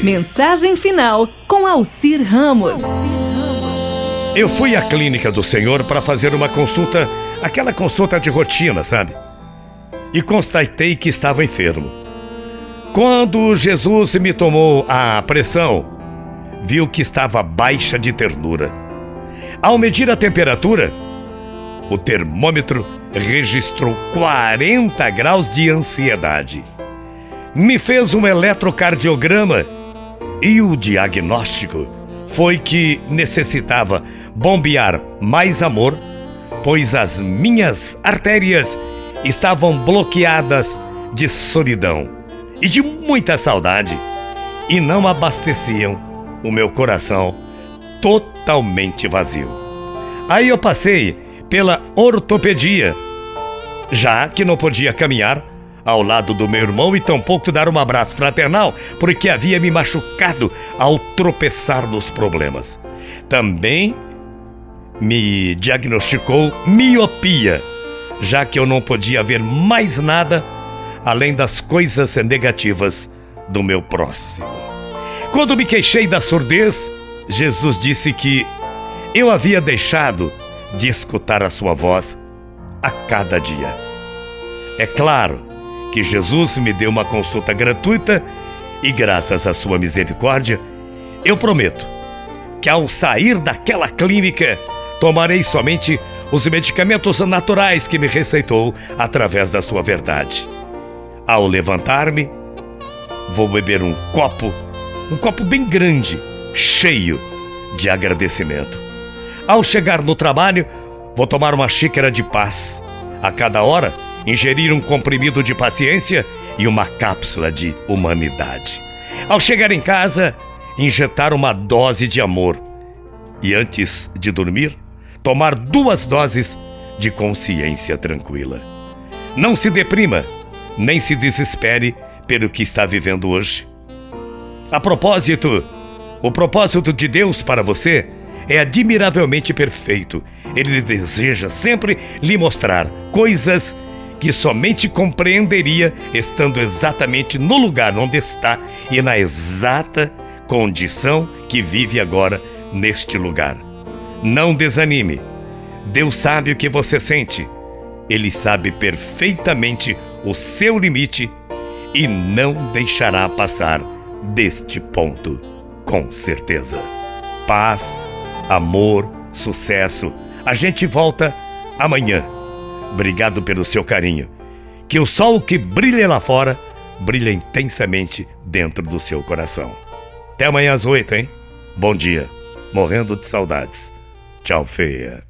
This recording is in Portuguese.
Mensagem final com Alcir Ramos. Eu fui à clínica do Senhor para fazer uma consulta, aquela consulta de rotina, sabe? E constatei que estava enfermo. Quando Jesus me tomou a pressão, viu que estava baixa de ternura. Ao medir a temperatura, o termômetro registrou 40 graus de ansiedade. Me fez um eletrocardiograma e o diagnóstico foi que necessitava bombear mais amor, pois as minhas artérias estavam bloqueadas de solidão e de muita saudade e não abasteciam o meu coração totalmente vazio. Aí eu passei pela ortopedia, já que não podia caminhar ao lado do meu irmão e tampouco dar um abraço fraternal, porque havia me machucado ao tropeçar nos problemas. Também me diagnosticou miopia, já que eu não podia ver mais nada além das coisas negativas do meu próximo. Quando me queixei da surdez, Jesus disse que eu havia deixado de escutar a sua voz a cada dia. É claro que Jesus me deu uma consulta gratuita e, graças à sua misericórdia, eu prometo que ao sair daquela clínica tomarei somente os medicamentos naturais que me receitou através da sua verdade. Ao levantar-me, vou beber um copo, um copo bem grande, cheio de agradecimento. Ao chegar no trabalho, vou tomar uma xícara de paz. A cada hora, ingerir um comprimido de paciência e uma cápsula de humanidade. Ao chegar em casa, injetar uma dose de amor. E antes de dormir, tomar duas doses de consciência tranquila. Não se deprima, nem se desespere pelo que está vivendo hoje. A propósito, o propósito de Deus para você é admiravelmente perfeito. Ele deseja sempre lhe mostrar coisas que somente compreenderia estando exatamente no lugar onde está e na exata condição que vive agora neste lugar. Não desanime. Deus sabe o que você sente. Ele sabe perfeitamente o seu limite e não deixará passar deste ponto, com certeza. Paz, amor, sucesso. A gente volta amanhã Obrigado pelo seu carinho. Que o sol que brilha lá fora brilha intensamente dentro do seu coração. Até amanhã às oito, hein? Bom dia. Morrendo de saudades. Tchau, feia.